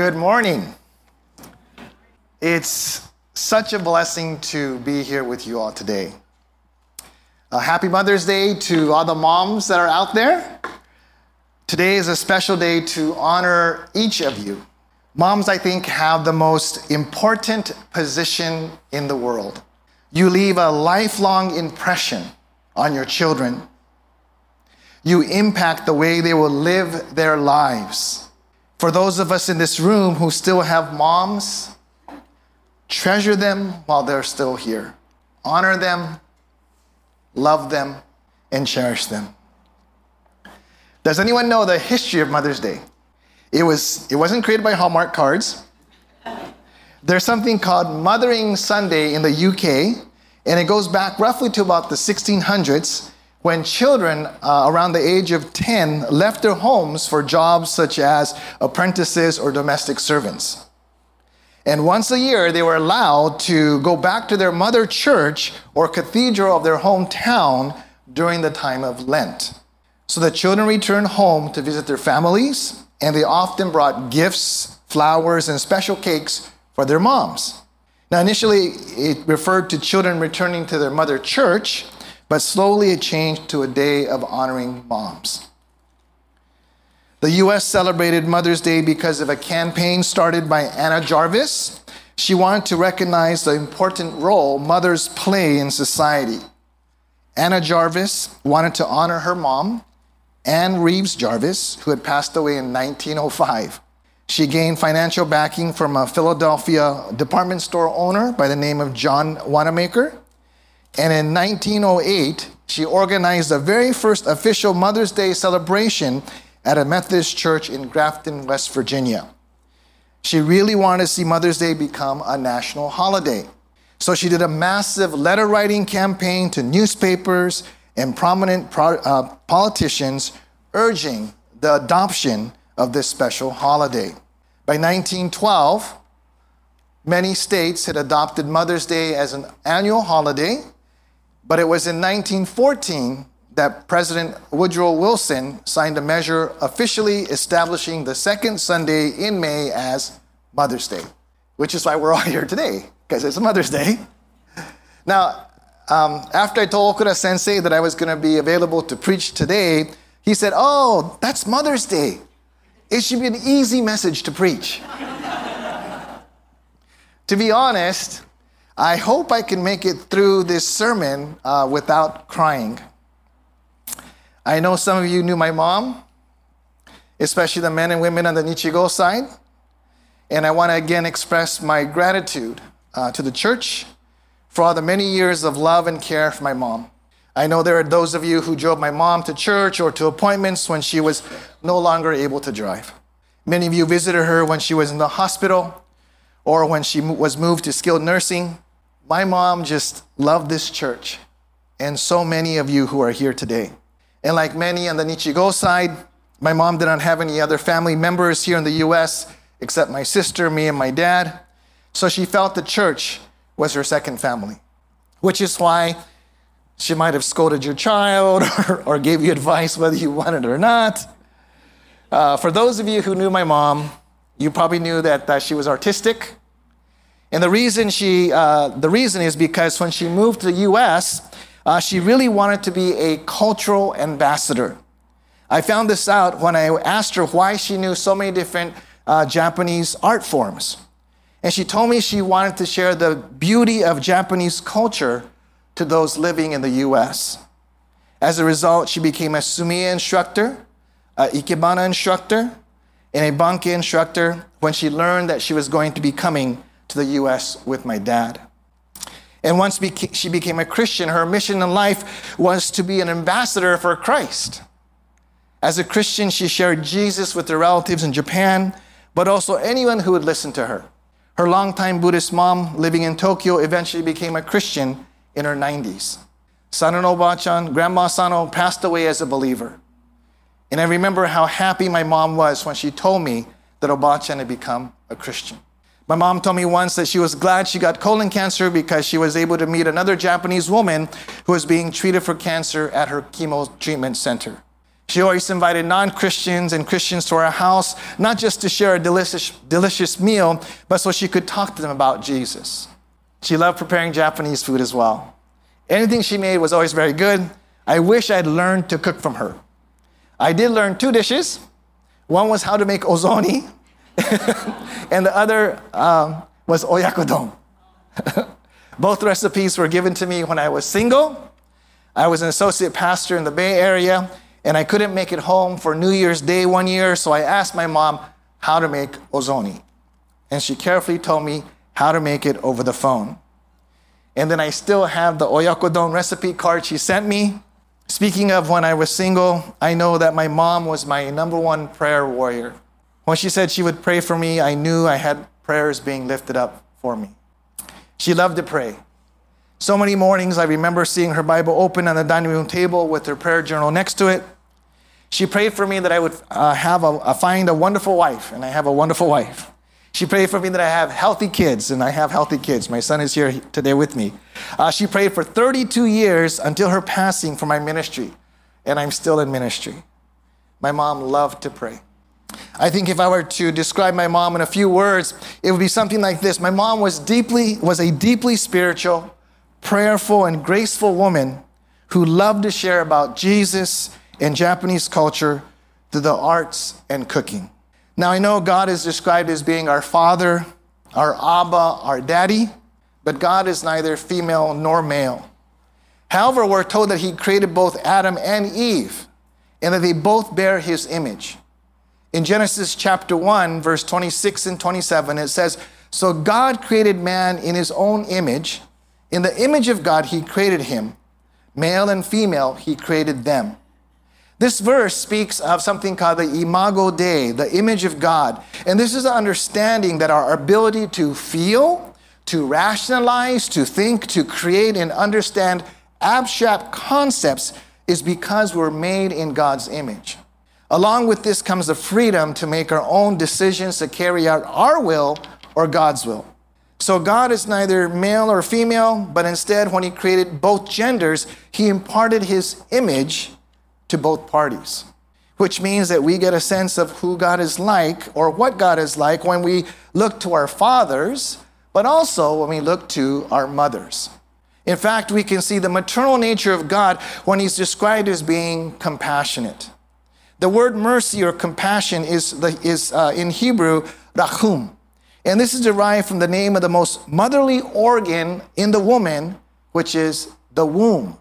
Good morning. It's such a blessing to be here with you all today. Uh, happy Mother's Day to all the moms that are out there. Today is a special day to honor each of you. Moms, I think, have the most important position in the world. You leave a lifelong impression on your children. You impact the way they will live their lives. For those of us in this room who still have moms, treasure them while they're still here. Honor them, love them, and cherish them. Does anyone know the history of Mother's Day? It, was, it wasn't created by Hallmark cards. There's something called Mothering Sunday in the UK, and it goes back roughly to about the 1600s when children uh, around the age of 10 left their homes for jobs such as apprentices or domestic servants. And once a year, they were allowed to go back to their mother church or cathedral of their hometown during the time of Lent. So the children returned home to visit their families, and they often brought gifts, flowers, and special cakes for their moms. Now, initially, it referred to children returning to their mother church, but slowly it changed to a day of honoring moms. The US celebrated Mother's Day because of a campaign started by Anna Jarvis. She wanted to recognize the important role mothers play in society. Anna Jarvis wanted to honor her mom, Anne Reeves Jarvis, who had passed away in 1905. She gained financial backing from a Philadelphia department store owner by the name of John Wanamaker. And in 1908, she organized the very first official Mother's Day celebration at a Methodist church in Grafton, West Virginia. She really wanted to see Mother's Day become a national holiday. So she did a massive letter writing campaign to newspapers and prominent pro- uh, politicians urging the adoption of this special holiday. By 1912, many states had adopted Mother's Day as an annual holiday, but it was in 1914 that President Woodrow Wilson signed a measure officially establishing the second Sunday in May as Mother's Day, which is why we're all here today, because it's Mother's Day. Now, um, after I told Okura sensei that I was going to be available to preach today, he said, Oh, that's Mother's Day. It should be an easy message to preach. to be honest, I hope I can make it through this sermon uh, without crying. I know some of you knew my mom, especially the men and women on the Nichigo side. And I want to again express my gratitude uh, to the church for all the many years of love and care for my mom. I know there are those of you who drove my mom to church or to appointments when she was no longer able to drive. Many of you visited her when she was in the hospital or when she was moved to skilled nursing. My mom just loved this church, and so many of you who are here today. And like many on the Nichigo side, my mom did not have any other family members here in the US except my sister, me, and my dad. So she felt the church was her second family, which is why she might have scolded your child or, or gave you advice whether you wanted it or not. Uh, for those of you who knew my mom, you probably knew that, that she was artistic. And the reason she, uh, the reason is because when she moved to the U.S., uh, she really wanted to be a cultural ambassador. I found this out when I asked her why she knew so many different uh, Japanese art forms. And she told me she wanted to share the beauty of Japanese culture to those living in the US. As a result, she became a sumi-e instructor, a ikebana instructor, and a banke instructor when she learned that she was going to be coming to the US with my dad. And once she became a Christian, her mission in life was to be an ambassador for Christ. As a Christian, she shared Jesus with her relatives in Japan, but also anyone who would listen to her. Her longtime Buddhist mom, living in Tokyo, eventually became a Christian in her 90s. Sano no Bachan, Grandma Sano, passed away as a believer. And I remember how happy my mom was when she told me that Obachan had become a Christian. My mom told me once that she was glad she got colon cancer because she was able to meet another Japanese woman who was being treated for cancer at her chemo treatment center. She always invited non Christians and Christians to our house, not just to share a delicious, delicious meal, but so she could talk to them about Jesus. She loved preparing Japanese food as well. Anything she made was always very good. I wish I'd learned to cook from her. I did learn two dishes. One was how to make ozoni, and the other um, was oyakodon. Both recipes were given to me when I was single. I was an associate pastor in the Bay Area, and I couldn't make it home for New Year's Day one year, so I asked my mom how to make ozoni. And she carefully told me how to make it over the phone. And then I still have the oyakodon recipe card she sent me. Speaking of when I was single, I know that my mom was my number one prayer warrior. When she said she would pray for me, I knew I had prayers being lifted up for me. She loved to pray. So many mornings, I remember seeing her Bible open on the dining room table with her prayer journal next to it. She prayed for me that I would uh, have a, find a wonderful wife, and I have a wonderful wife. She prayed for me that I have healthy kids, and I have healthy kids. My son is here today with me. Uh, she prayed for 32 years until her passing for my ministry, and I'm still in ministry. My mom loved to pray. I think if I were to describe my mom in a few words, it would be something like this. My mom was deeply was a deeply spiritual, prayerful, and graceful woman who loved to share about Jesus and Japanese culture through the arts and cooking. Now, I know God is described as being our father, our Abba, our daddy, but God is neither female nor male. However, we're told that He created both Adam and Eve and that they both bear His image. In Genesis chapter 1, verse 26 and 27, it says, So God created man in His own image. In the image of God, he created him. Male and female, he created them. This verse speaks of something called the imago Dei, the image of God. And this is an understanding that our ability to feel, to rationalize, to think, to create, and understand abstract concepts is because we're made in God's image. Along with this comes the freedom to make our own decisions to carry out our will or God's will. So God is neither male or female, but instead, when He created both genders, He imparted His image to both parties, which means that we get a sense of who God is like or what God is like when we look to our fathers, but also when we look to our mothers. In fact, we can see the maternal nature of God when He's described as being compassionate. The word mercy or compassion is, the, is uh, in Hebrew, rachum. And this is derived from the name of the most motherly organ in the woman, which is the womb.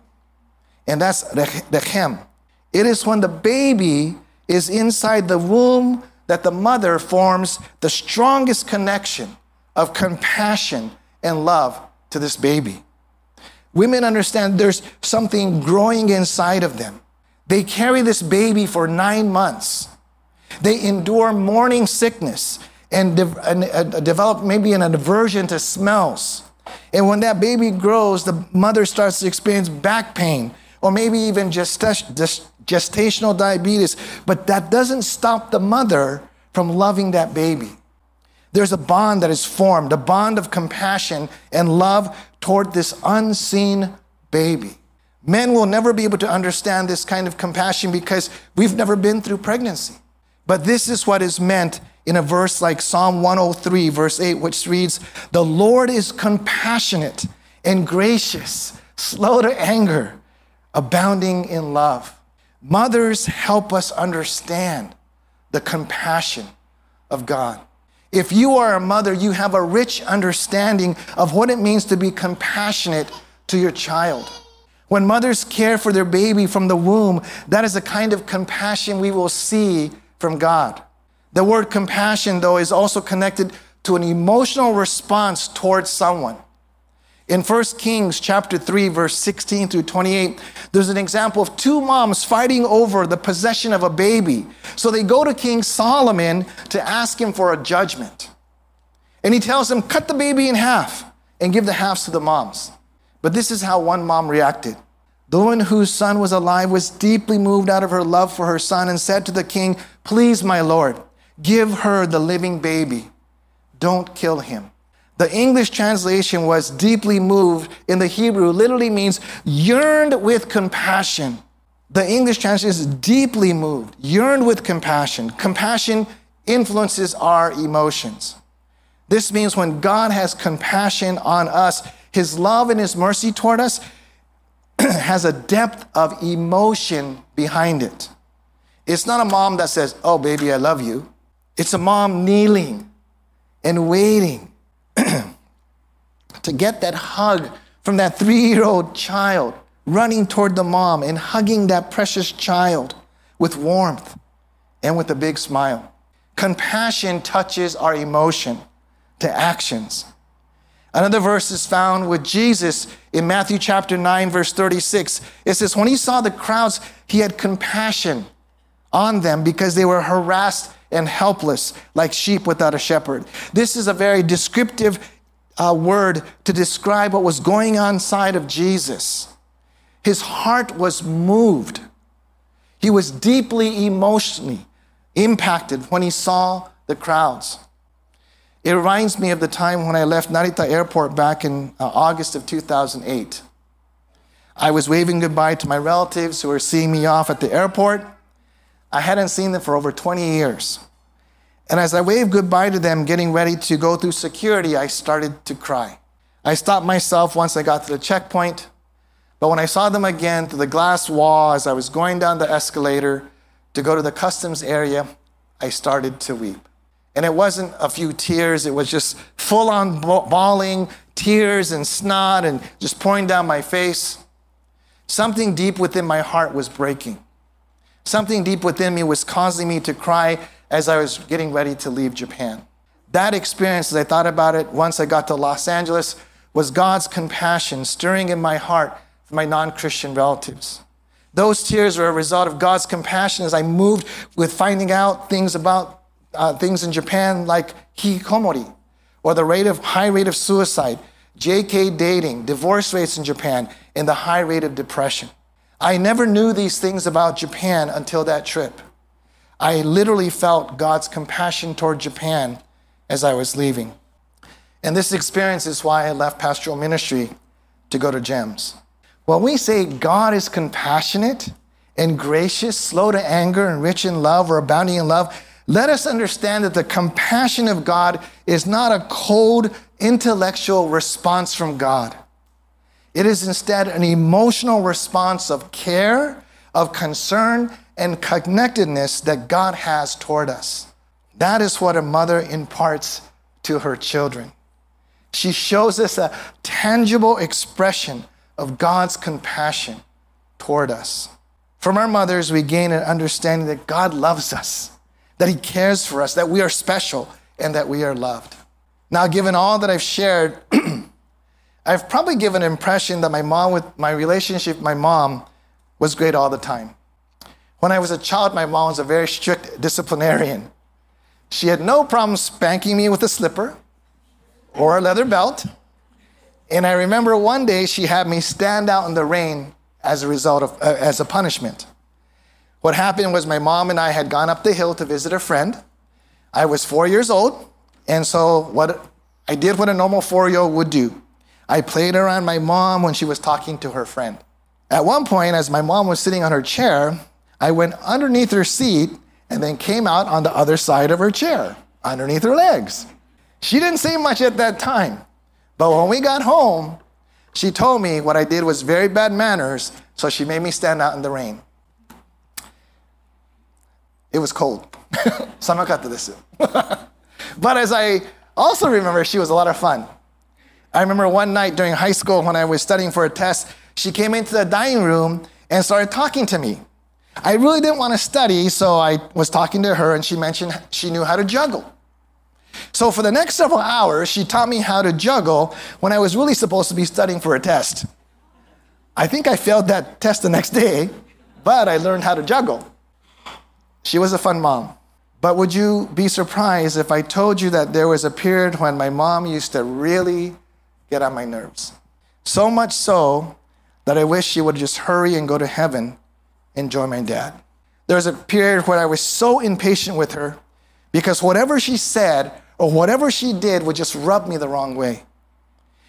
And that's rechem. It is when the baby is inside the womb that the mother forms the strongest connection of compassion and love to this baby. Women understand there's something growing inside of them. They carry this baby for nine months. They endure morning sickness and, de- and uh, develop maybe an aversion to smells. And when that baby grows, the mother starts to experience back pain or maybe even gestational diabetes. But that doesn't stop the mother from loving that baby. There's a bond that is formed, a bond of compassion and love toward this unseen baby. Men will never be able to understand this kind of compassion because we've never been through pregnancy. But this is what is meant in a verse like Psalm 103, verse 8, which reads, The Lord is compassionate and gracious, slow to anger, abounding in love. Mothers help us understand the compassion of God. If you are a mother, you have a rich understanding of what it means to be compassionate to your child. When mothers care for their baby from the womb, that is a kind of compassion we will see from God. The word compassion, though, is also connected to an emotional response towards someone. In 1 Kings chapter 3 verse 16 through 28, there's an example of two moms fighting over the possession of a baby. So they go to King Solomon to ask him for a judgment. And he tells them, "Cut the baby in half and give the halves to the moms." But this is how one mom reacted. The woman whose son was alive was deeply moved out of her love for her son and said to the king, "Please, my lord, Give her the living baby. Don't kill him. The English translation was deeply moved in the Hebrew, literally means yearned with compassion The English translation is deeply moved, yearned with compassion. Compassion influences our emotions. This means when God has compassion on us, his love and his mercy toward us has a depth of emotion behind it. It's not a mom that says, Oh, baby, I love you. It's a mom kneeling and waiting to get that hug from that three year old child running toward the mom and hugging that precious child with warmth and with a big smile. Compassion touches our emotion to actions. Another verse is found with Jesus in Matthew chapter 9, verse 36. It says, When he saw the crowds, he had compassion on them because they were harassed and helpless like sheep without a shepherd. This is a very descriptive uh, word to describe what was going on inside of Jesus. His heart was moved. He was deeply emotionally impacted when he saw the crowds. It reminds me of the time when I left Narita Airport back in uh, August of 2008. I was waving goodbye to my relatives who were seeing me off at the airport. I hadn't seen them for over 20 years. And as I waved goodbye to them, getting ready to go through security, I started to cry. I stopped myself once I got to the checkpoint. But when I saw them again through the glass wall as I was going down the escalator to go to the customs area, I started to weep. And it wasn't a few tears, it was just full on bawling, tears and snot and just pouring down my face. Something deep within my heart was breaking. Something deep within me was causing me to cry as I was getting ready to leave Japan. That experience, as I thought about it once I got to Los Angeles, was God's compassion stirring in my heart for my non Christian relatives. Those tears were a result of God's compassion as I moved with finding out things about uh, things in Japan like hikikomori, or the rate of high rate of suicide, JK dating, divorce rates in Japan, and the high rate of depression. I never knew these things about Japan until that trip. I literally felt God's compassion toward Japan as I was leaving. And this experience is why I left pastoral ministry to go to JEMS. When we say God is compassionate and gracious, slow to anger, and rich in love, or abounding in love, let us understand that the compassion of God is not a cold intellectual response from God. It is instead an emotional response of care, of concern, and connectedness that God has toward us. That is what a mother imparts to her children. She shows us a tangible expression of God's compassion toward us. From our mothers, we gain an understanding that God loves us that He cares for us, that we are special, and that we are loved. Now, given all that I've shared, I've probably given an impression that my mom, with my relationship with my mom, was great all the time. When I was a child, my mom was a very strict disciplinarian. She had no problem spanking me with a slipper or a leather belt. And I remember one day she had me stand out in the rain as a result of, uh, as a punishment. What happened was my mom and I had gone up the hill to visit a friend. I was four years old, and so what I did what a normal four-year-old would do. I played around my mom when she was talking to her friend. At one point, as my mom was sitting on her chair, I went underneath her seat and then came out on the other side of her chair, underneath her legs. She didn't say much at that time, but when we got home, she told me what I did was very bad manners, so she made me stand out in the rain. It was cold. this. but as I also remember, she was a lot of fun. I remember one night during high school when I was studying for a test, she came into the dining room and started talking to me. I really didn't want to study, so I was talking to her and she mentioned she knew how to juggle. So for the next several hours, she taught me how to juggle when I was really supposed to be studying for a test. I think I failed that test the next day, but I learned how to juggle. She was a fun mom. But would you be surprised if I told you that there was a period when my mom used to really get on my nerves? So much so that I wish she would just hurry and go to heaven and join my dad. There was a period where I was so impatient with her because whatever she said or whatever she did would just rub me the wrong way.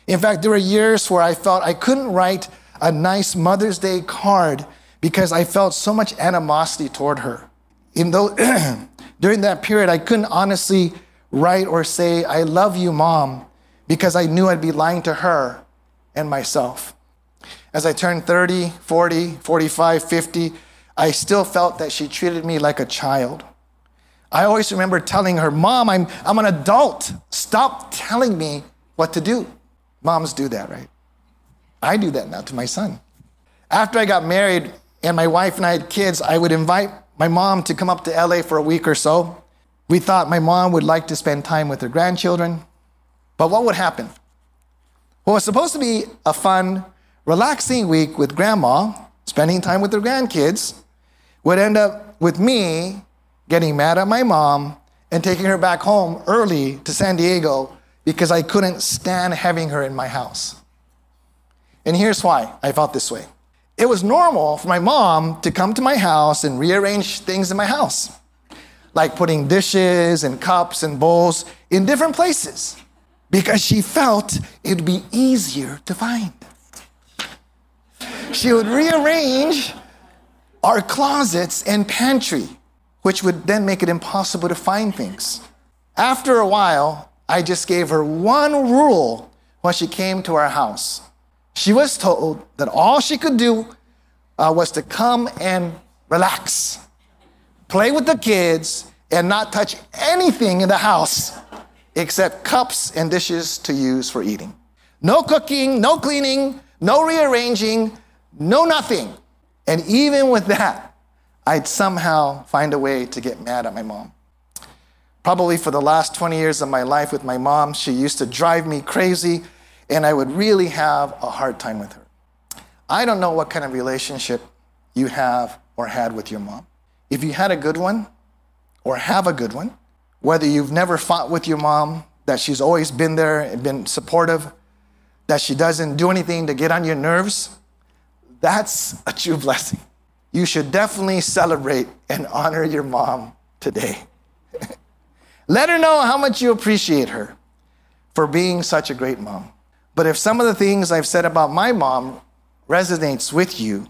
In fact, there were years where I felt I couldn't write a nice Mother's Day card because I felt so much animosity toward her. In though, during that period, I couldn't honestly write or say, I love you, mom, because I knew I'd be lying to her and myself. As I turned 30, 40, 45, 50, I still felt that she treated me like a child. I always remember telling her, Mom, I'm, I'm an adult. Stop telling me what to do. Moms do that, right? I do that now to my son. After I got married and my wife and I had kids, I would invite my mom to come up to LA for a week or so. We thought my mom would like to spend time with her grandchildren. But what would happen? It was supposed to be a fun, relaxing week with grandma, spending time with her grandkids, would end up with me getting mad at my mom and taking her back home early to San Diego because I couldn't stand having her in my house. And here's why I felt this way it was normal for my mom to come to my house and rearrange things in my house, like putting dishes and cups and bowls in different places, because she felt it'd be easier to find. She would rearrange our closets and pantry, which would then make it impossible to find things. After a while, I just gave her one rule when she came to our house. She was told that all she could do uh, was to come and relax, play with the kids, and not touch anything in the house except cups and dishes to use for eating. No cooking, no cleaning, no rearranging, no nothing. And even with that, I'd somehow find a way to get mad at my mom. Probably for the last 20 years of my life with my mom, she used to drive me crazy, and I would really have a hard time with her. I don't know what kind of relationship you have or had with your mom. If you had a good one or have a good one, whether you've never fought with your mom, that she's always been there and been supportive, that she doesn't do anything to get on your nerves, that's a true blessing. You should definitely celebrate and honor your mom today. Let her know how much you appreciate her for being such a great mom. But if some of the things I've said about my mom resonates with you,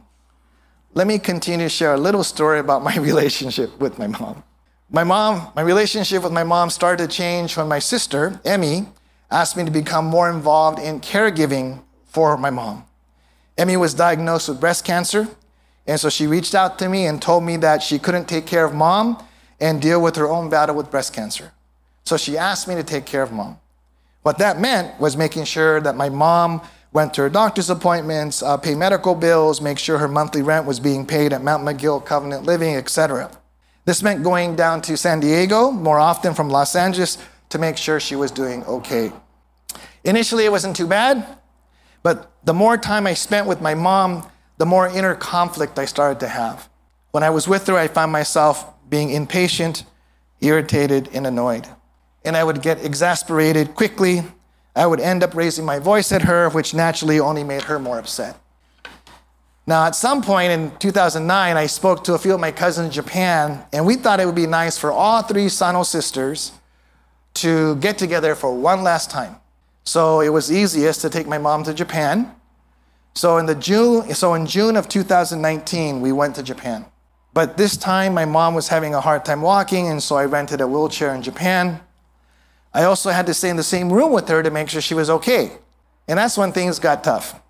let me continue to share a little story about my relationship with my mom. My mom, my relationship with my mom started to change when my sister, Emmy, asked me to become more involved in caregiving for my mom. Emmy was diagnosed with breast cancer, and so she reached out to me and told me that she couldn't take care of mom and deal with her own battle with breast cancer. So she asked me to take care of mom. What that meant was making sure that my mom went to her doctor's appointments, uh, pay medical bills, make sure her monthly rent was being paid at Mount Miguel Covenant Living, etc. This meant going down to San Diego more often from Los Angeles to make sure she was doing okay. Initially, it wasn't too bad. But the more time I spent with my mom, the more inner conflict I started to have. When I was with her, I found myself being impatient, irritated, and annoyed. And I would get exasperated quickly. I would end up raising my voice at her, which naturally only made her more upset. Now, at some point in 2009, I spoke to a few of my cousins in Japan, and we thought it would be nice for all three Sano sisters to get together for one last time. So it was easiest to take my mom to Japan. So in the June, so in June of 2019, we went to Japan. But this time my mom was having a hard time walking, and so I rented a wheelchair in Japan. I also had to stay in the same room with her to make sure she was okay. And that's when things got tough.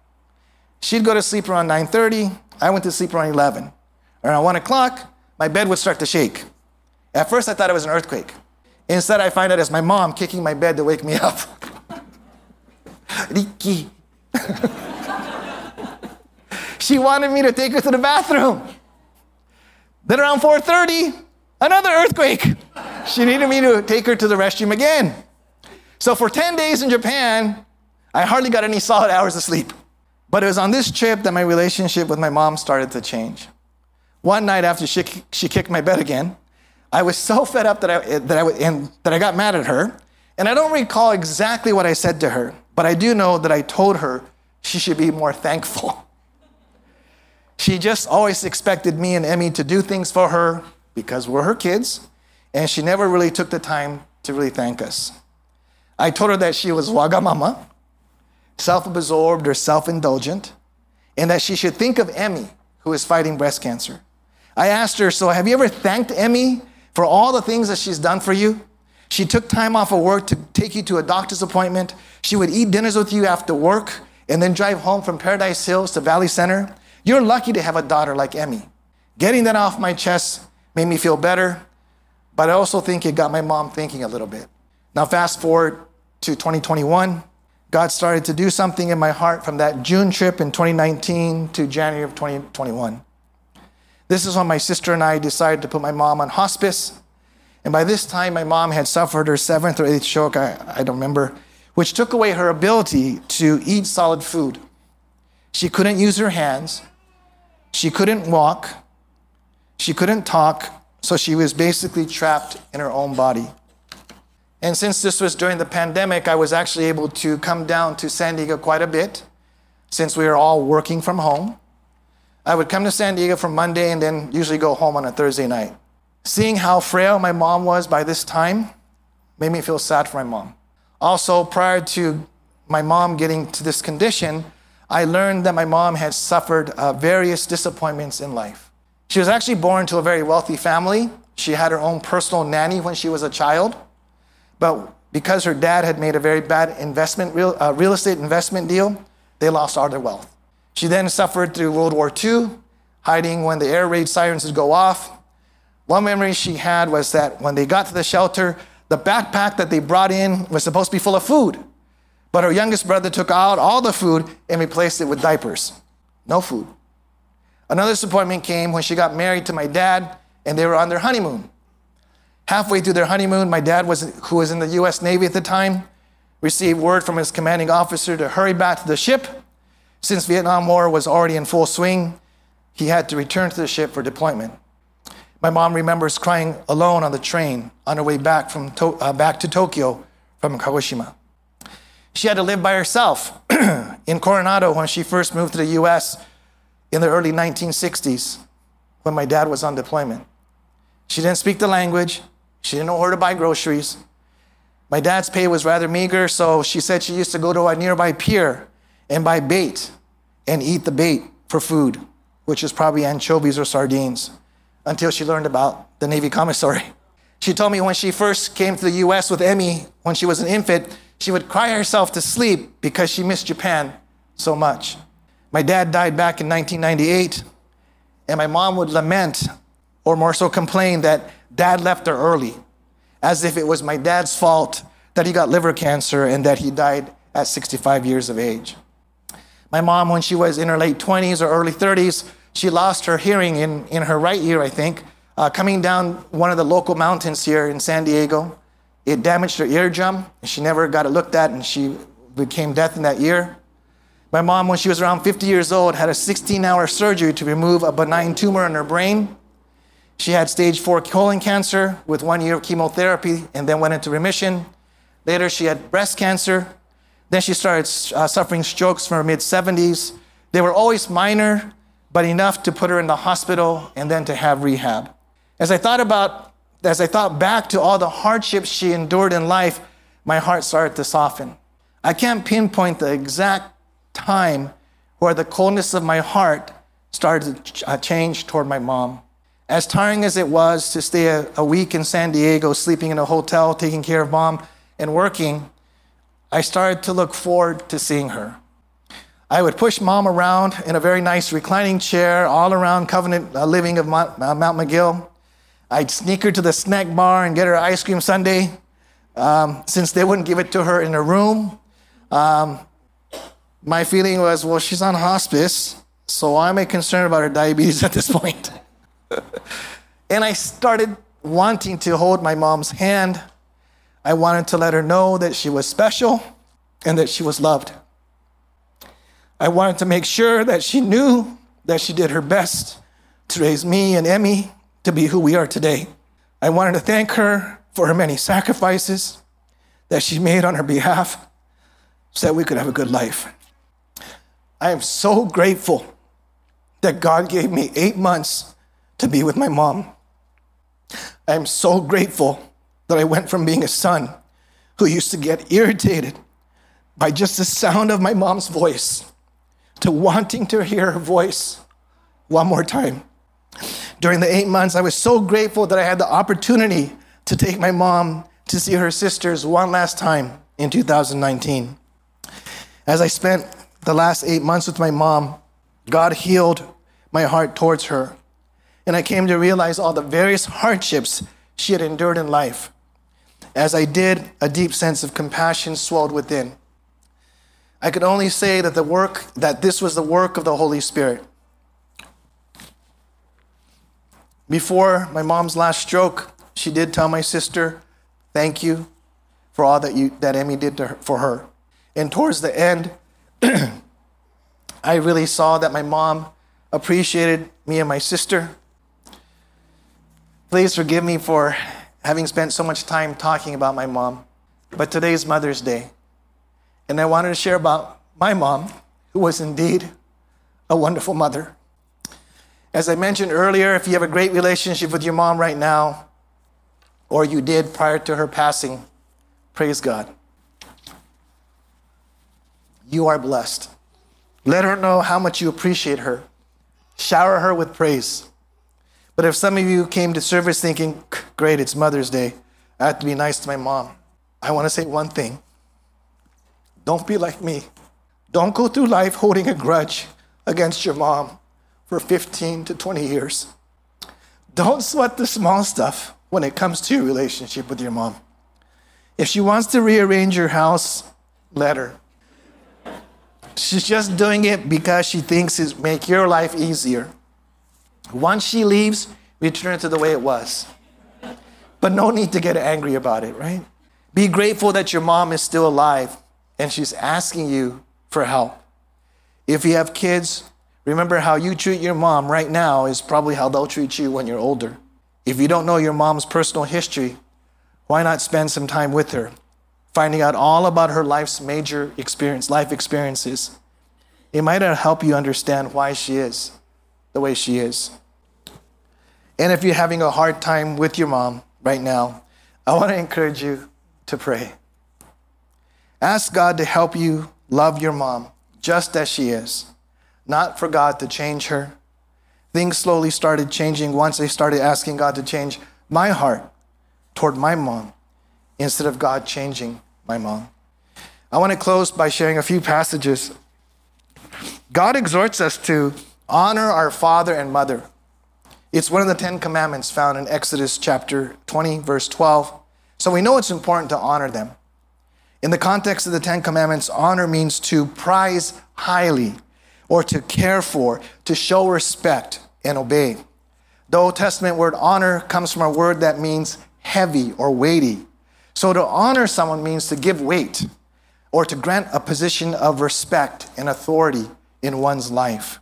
She'd go to sleep around 9:30. I went to sleep around 11. Around 1 o'clock, my bed would start to shake. At first, I thought it was an earthquake. Instead, I find out it's my mom kicking my bed to wake me up. Ricky. she wanted me to take her to the bathroom. Then around 4:30, another earthquake. She needed me to take her to the restroom again. So for 10 days in Japan, I hardly got any solid hours of sleep. But it was on this trip that my relationship with my mom started to change. One night after she, she kicked my bed again, I was so fed up that I, that, I, and, that I got mad at her. And I don't recall exactly what I said to her. But I do know that I told her she should be more thankful. She just always expected me and Emmy to do things for her because we're her kids, and she never really took the time to really thank us. I told her that she was wagamama, self absorbed or self indulgent, and that she should think of Emmy who is fighting breast cancer. I asked her, So have you ever thanked Emmy for all the things that she's done for you? She took time off of work to take you to a doctor's appointment. She would eat dinners with you after work and then drive home from Paradise Hills to Valley Center. You're lucky to have a daughter like Emmy. Getting that off my chest made me feel better, but I also think it got my mom thinking a little bit. Now, fast forward to 2021. God started to do something in my heart from that June trip in 2019 to January of 2021. This is when my sister and I decided to put my mom on hospice. And by this time, my mom had suffered her seventh or eighth stroke, I, I don't remember, which took away her ability to eat solid food. She couldn't use her hands, she couldn't walk, she couldn't talk, so she was basically trapped in her own body. And since this was during the pandemic, I was actually able to come down to San Diego quite a bit since we were all working from home. I would come to San Diego from Monday and then usually go home on a Thursday night. Seeing how frail my mom was by this time made me feel sad for my mom. Also, prior to my mom getting to this condition, I learned that my mom had suffered uh, various disappointments in life. She was actually born to a very wealthy family. She had her own personal nanny when she was a child. But because her dad had made a very bad investment, real, uh, real estate investment deal, they lost all their wealth. She then suffered through World War II, hiding when the air raid sirens would go off. One memory she had was that when they got to the shelter, the backpack that they brought in was supposed to be full of food. But her youngest brother took out all the food and replaced it with diapers. No food. Another disappointment came when she got married to my dad and they were on their honeymoon. Halfway through their honeymoon, my dad, was, who was in the US Navy at the time, received word from his commanding officer to hurry back to the ship. Since Vietnam War was already in full swing, he had to return to the ship for deployment. My mom remembers crying alone on the train on her way back, from to- uh, back to Tokyo from Kagoshima. She had to live by herself in Coronado when she first moved to the US in the early 1960s when my dad was on deployment. She didn't speak the language, she didn't know where to buy groceries. My dad's pay was rather meager, so she said she used to go to a nearby pier and buy bait and eat the bait for food, which is probably anchovies or sardines, until she learned about the Navy commissary. She told me when she first came to the US with Emmy, when she was an infant, she would cry herself to sleep because she missed Japan so much. My dad died back in 1998, and my mom would lament, or more so complain, that dad left her early, as if it was my dad's fault that he got liver cancer and that he died at 65 years of age. My mom, when she was in her late 20s or early 30s, she lost her hearing in, in her right ear, I think, uh, coming down one of the local mountains here in San Diego. It damaged her eardrum, and she never got it looked at, and she became deaf in that ear. My mom, when she was around 50 years old, had a 16 hour surgery to remove a benign tumor in her brain. She had stage four colon cancer with one year of chemotherapy and then went into remission. Later, she had breast cancer. Then she started uh, suffering strokes from her mid 70s. They were always minor, but enough to put her in the hospital and then to have rehab. As I thought about, as I thought back to all the hardships she endured in life, my heart started to soften. I can't pinpoint the exact time where the coldness of my heart started to uh, change toward my mom. As tiring as it was to stay a, a week in San Diego, sleeping in a hotel, taking care of mom, and working, I started to look forward to seeing her. I would push mom around in a very nice reclining chair all around Covenant uh, Living of Mount, uh, Mount, Miguel. I'd sneak her to the snack bar and get her ice cream sundae um, since they wouldn't give it to her in her room. Um, my feeling was, well, she's on hospice, so why am I concerned about her diabetes at this point? and I started wanting to hold my mom's hand. I wanted to let her know that she was special and that she was loved. I wanted to make sure that she knew that she did her best to raise me and Emmy to be who we are today. I wanted to thank her for her many sacrifices that she made on her behalf so that we could have a good life. I am so grateful that God gave me eight months to be with my mom. I am so grateful that I went from being a son who used to get irritated by just the sound of my mom's voice to wanting to hear her voice one more time. During the eight months, I was so grateful that I had the opportunity to take my mom to see her sisters one last time in 2019. As I spent the last eight months with my mom, God healed my heart towards her. And I came to realize all the various hardships she had endured in life. As I did, a deep sense of compassion swelled within. I could only say that the work that this was the work of the Holy Spirit. Before my mom's last stroke, she did tell my sister, "Thank you for all that you that Emmy did her, for her." And towards the end, I really saw that my mom appreciated me and my sister. Please forgive me for having spent so much time talking about my mom, but today's Mother's Day. And I wanted to share about my mom, who was indeed a wonderful mother. As I mentioned earlier, if you have a great relationship with your mom right now, or you did prior to her passing, praise God. You are blessed. Let her know how much you appreciate her. Shower her with praise. But if some of you came to service thinking, great, it's Mother's Day, I have to be nice to my mom, I want to say one thing. Don't be like me. Don't go through life holding a grudge against your mom for 15 to 20 years. Don't sweat the small stuff when it comes to your relationship with your mom. If she wants to rearrange your house, let her. She's just doing it because she thinks it make your life easier. Once she leaves, return to the way it was. But no need to get angry about it, right? Be grateful that your mom is still alive and she's asking you for help. If you have kids, remember how you treat your mom right now is probably how they'll treat you when you're older. If you don't know your mom's personal history, why not spend some time with her, finding out all about her life's major experience, life experiences? It might help you understand why she is the way she is. And if you're having a hard time with your mom right now, I want to encourage you to pray. Ask God to help you love your mom just as she is, not for God to change her. Things slowly started changing once I started asking God to change my heart toward my mom instead of God changing my mom. I want to close by sharing a few passages. God exhorts us to honor our father and mother. It's one of the Ten Commandments found in Exodus chapter 20, verse 12. So we know it's important to honor them. In the context of the Ten Commandments, honor means to prize highly or to care for, to show respect and obey. The Old Testament word honor comes from a word that means heavy or weighty. So to honor someone means to give weight or to grant a position of respect and authority in one's life.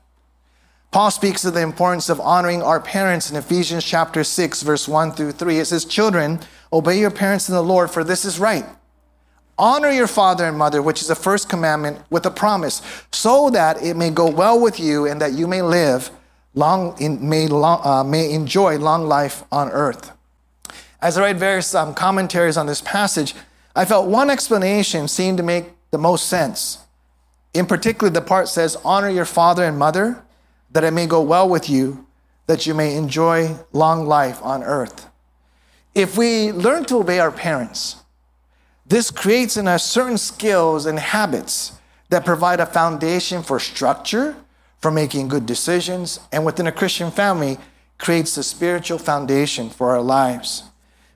Paul speaks of the importance of honoring our parents in Ephesians chapter 6, verse 1 through 3. It says, Children, obey your parents in the Lord, for this is right. Honor your father and mother, which is the first commandment, with a promise, so that it may go well with you and that you may live long, in, may, long, uh, may enjoy long life on earth. As I read various um, commentaries on this passage, I felt one explanation seemed to make the most sense. In particular, the part says, Honor your father and mother that it may go well with you, that you may enjoy long life on earth. If we learn to obey our parents, this creates in us certain skills and habits that provide a foundation for structure, for making good decisions, and within a Christian family, creates a spiritual foundation for our lives.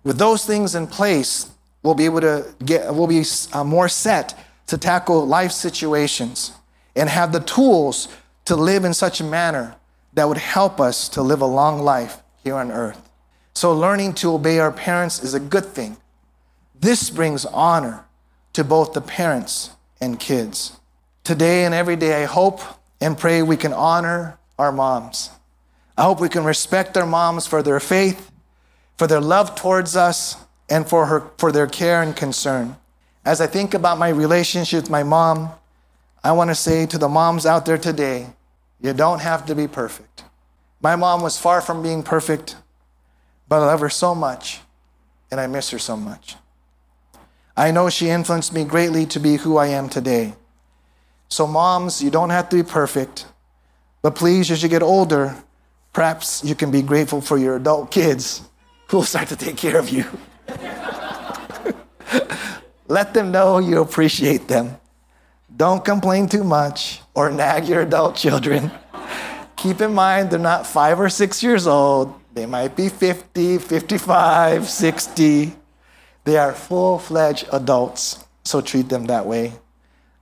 With those things in place, we'll be able to get, we'll be uh, more set to tackle life situations and have the tools to live in such a manner that would help us to live a long life here on earth. So, learning to obey our parents is a good thing. This brings honor to both the parents and kids. Today and every day, I hope and pray we can honor our moms. I hope we can respect our moms for their faith, for their love towards us, and for, her, for their care and concern. As I think about my relationship with my mom, I want to say to the moms out there today, you don't have to be perfect. My mom was far from being perfect, but I love her so much, and I miss her so much. I know she influenced me greatly to be who I am today. So, moms, you don't have to be perfect, But please, as you get older, perhaps you can be grateful for your adult kids who will start to take care of you. Let them know you appreciate them. Don't complain too much or nag your adult children. Keep in mind, they're not five or six years old. They might be 50, 55, 60. They are full fledged adults, so treat them that way.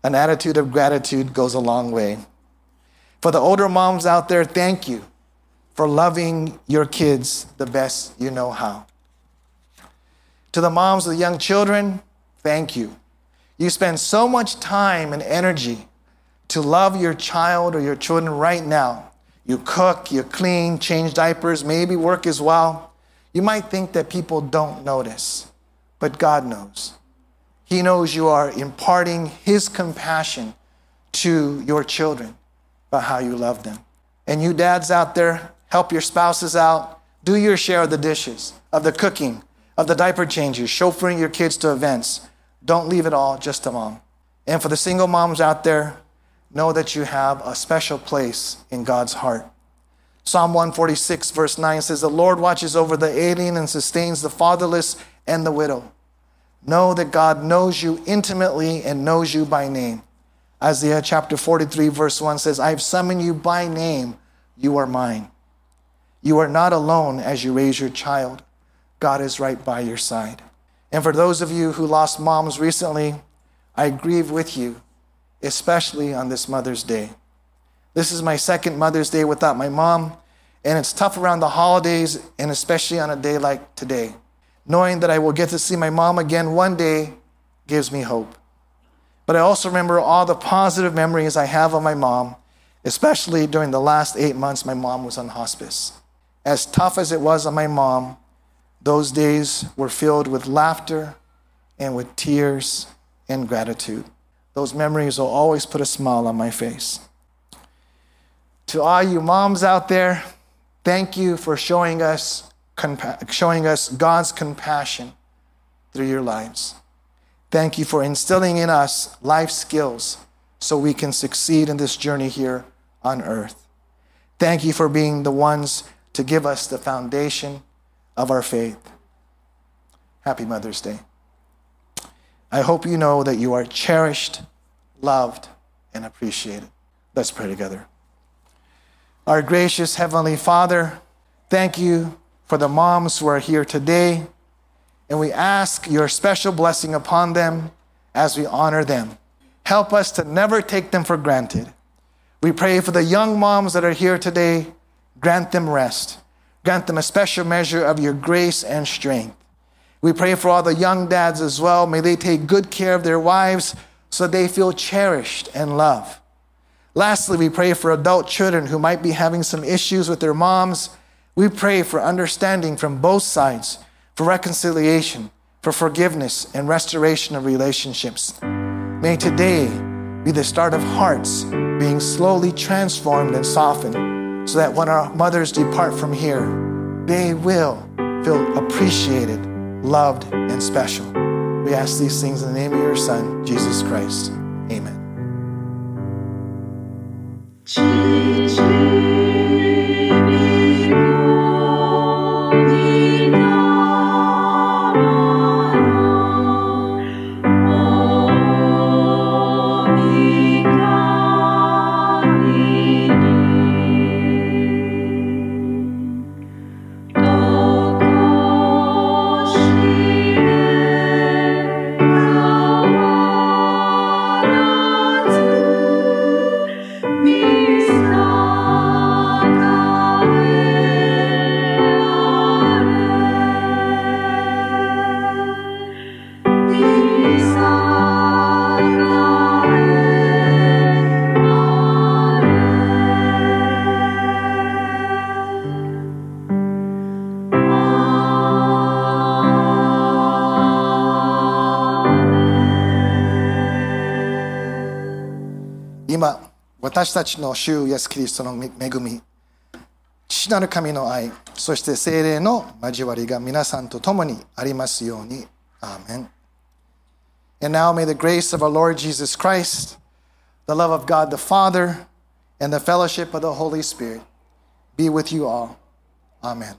An attitude of gratitude goes a long way. For the older moms out there, thank you for loving your kids the best you know how. To the moms of the young children, thank you. You spend so much time and energy to love your child or your children right now. You cook, you clean, change diapers, maybe work as well. You might think that people don't notice, but God knows. He knows you are imparting His compassion to your children by how you love them. And you dads out there, help your spouses out. Do your share of the dishes, of the cooking, of the diaper changes, chauffeuring your kids to events. Don't leave it all just to mom. And for the single moms out there, know that you have a special place in God's heart. Psalm 146, verse 9 says, The Lord watches over the alien and sustains the fatherless and the widow. Know that God knows you intimately and knows you by name. Isaiah chapter 43, verse 1 says, I have summoned you by name. You are mine. You are not alone as you raise your child. God is right by your side. And for those of you who lost moms recently, I grieve with you, especially on this Mother's Day. This is my second Mother's Day without my mom, and it's tough around the holidays, and especially on a day like today. Knowing that I will get to see my mom again one day gives me hope. But I also remember all the positive memories I have of my mom, especially during the last eight months my mom was on hospice. As tough as it was on my mom, those days were filled with laughter and with tears and gratitude. Those memories will always put a smile on my face. To all you moms out there, thank you for showing us, showing us God's compassion through your lives. Thank you for instilling in us life skills so we can succeed in this journey here on earth. Thank you for being the ones to give us the foundation of our faith. Happy Mother's Day. I hope you know that you are cherished, loved, and appreciated. Let's pray together. Our gracious Heavenly Father, thank you for the moms who are here today and we ask your special blessing upon them as we honor them. Help us to never take them for granted. We pray for the young moms that are here today. Grant them rest. Grant them a special measure of your grace and strength. We pray for all the young dads as well. May they take good care of their wives so they feel cherished and loved. Lastly, we pray for adult children who might be having some issues with their moms. We pray for understanding from both sides for reconciliation, for forgiveness, and restoration of relationships. May today be the start of hearts being slowly transformed and softened so that when our mothers depart from here, they will feel appreciated, loved, and special. We ask these things in the name of your Son, Jesus Christ. Amen. 私たちの主イエス・キリストの恵み父なる神の愛そして精霊の交わりが皆さんと共にありますようにアーメン And now may the grace of our Lord Jesus Christ, the love of God the Father, and the fellowship of the Holy Spirit be with you all. Amen.